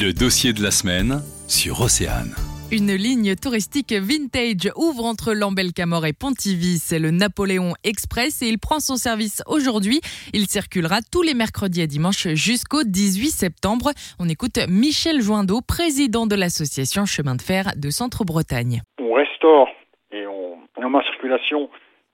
Le dossier de la semaine sur Océane. Une ligne touristique vintage ouvre entre Lambel-Camor et Pontivy. C'est le Napoléon Express et il prend son service aujourd'hui. Il circulera tous les mercredis et dimanches jusqu'au 18 septembre. On écoute Michel Joindeau, président de l'association Chemin de Fer de Centre-Bretagne. On restaure et on met en circulation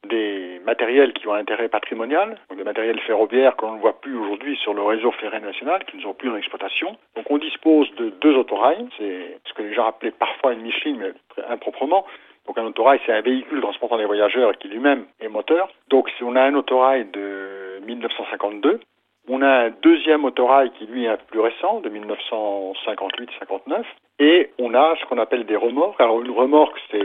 des matériels qui ont un intérêt patrimonial, donc des matériels ferroviaires qu'on ne voit plus aujourd'hui sur le réseau ferré national, qui ne sont plus en exploitation. Donc on dispose de deux autorails, c'est ce que les gens appelaient parfois une Michelin, mais improprement. Donc un autorail, c'est un véhicule transportant des voyageurs qui lui-même est moteur. Donc on a un autorail de 1952. On a un deuxième autorail qui lui est un peu plus récent, de 1958-59. Et on a ce qu'on appelle des remorques. Alors une remorque, c'est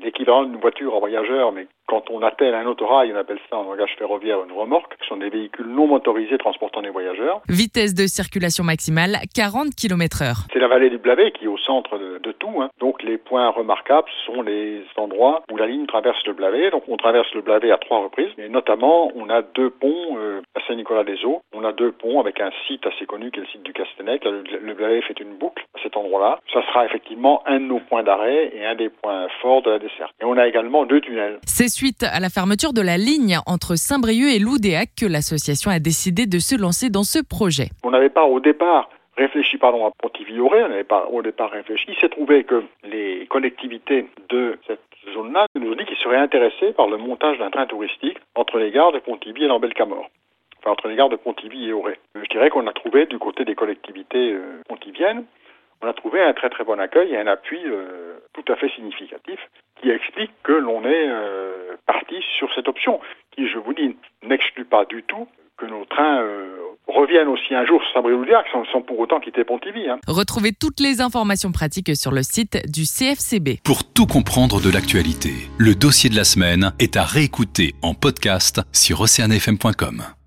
l'équivalent d'une voiture en voyageur, mais quand on attelle un autorail, on appelle ça en langage ferroviaire une remorque. Ce sont des véhicules non motorisés transportant des voyageurs. Vitesse de circulation maximale 40 km heure. C'est la vallée du Blavet qui est au centre de, de tout. Hein. Donc les points remarquables sont les endroits où la ligne traverse le Blavet. Donc on traverse le Blavet à trois reprises. Et notamment, on a deux ponts euh, à Saint-Nicolas-des-Eaux. On a deux ponts avec un site assez connu qui est le site du Castenec. Le, le Blavet fait une boucle cet endroit-là. Ça sera effectivement un de nos points d'arrêt et un des points forts de la desserte. Et on a également deux tunnels. C'est suite à la fermeture de la ligne entre Saint-Brieuc et Loudéac que l'association a décidé de se lancer dans ce projet. On n'avait pas au départ réfléchi pardon, à Pontivy-Auray, on n'avait pas au départ réfléchi. Il s'est trouvé que les collectivités de cette zone-là nous ont dit qu'ils seraient intéressés par le montage d'un train touristique entre les gares de Pontivy et Lambel-Camor. Enfin, entre les gares de Pontivy et Auray. Je dirais qu'on a trouvé du côté des collectivités euh, pontiviennes, on a trouvé un très très bon accueil et un appui euh, tout à fait significatif qui explique que l'on est euh, parti sur cette option, qui, je vous dis, n'exclut pas du tout que nos trains euh, reviennent aussi un jour sur sans, sans pour autant quitter Pontivy. Hein. Retrouvez toutes les informations pratiques sur le site du CFCB. Pour tout comprendre de l'actualité, le dossier de la semaine est à réécouter en podcast sur oceanfm.com.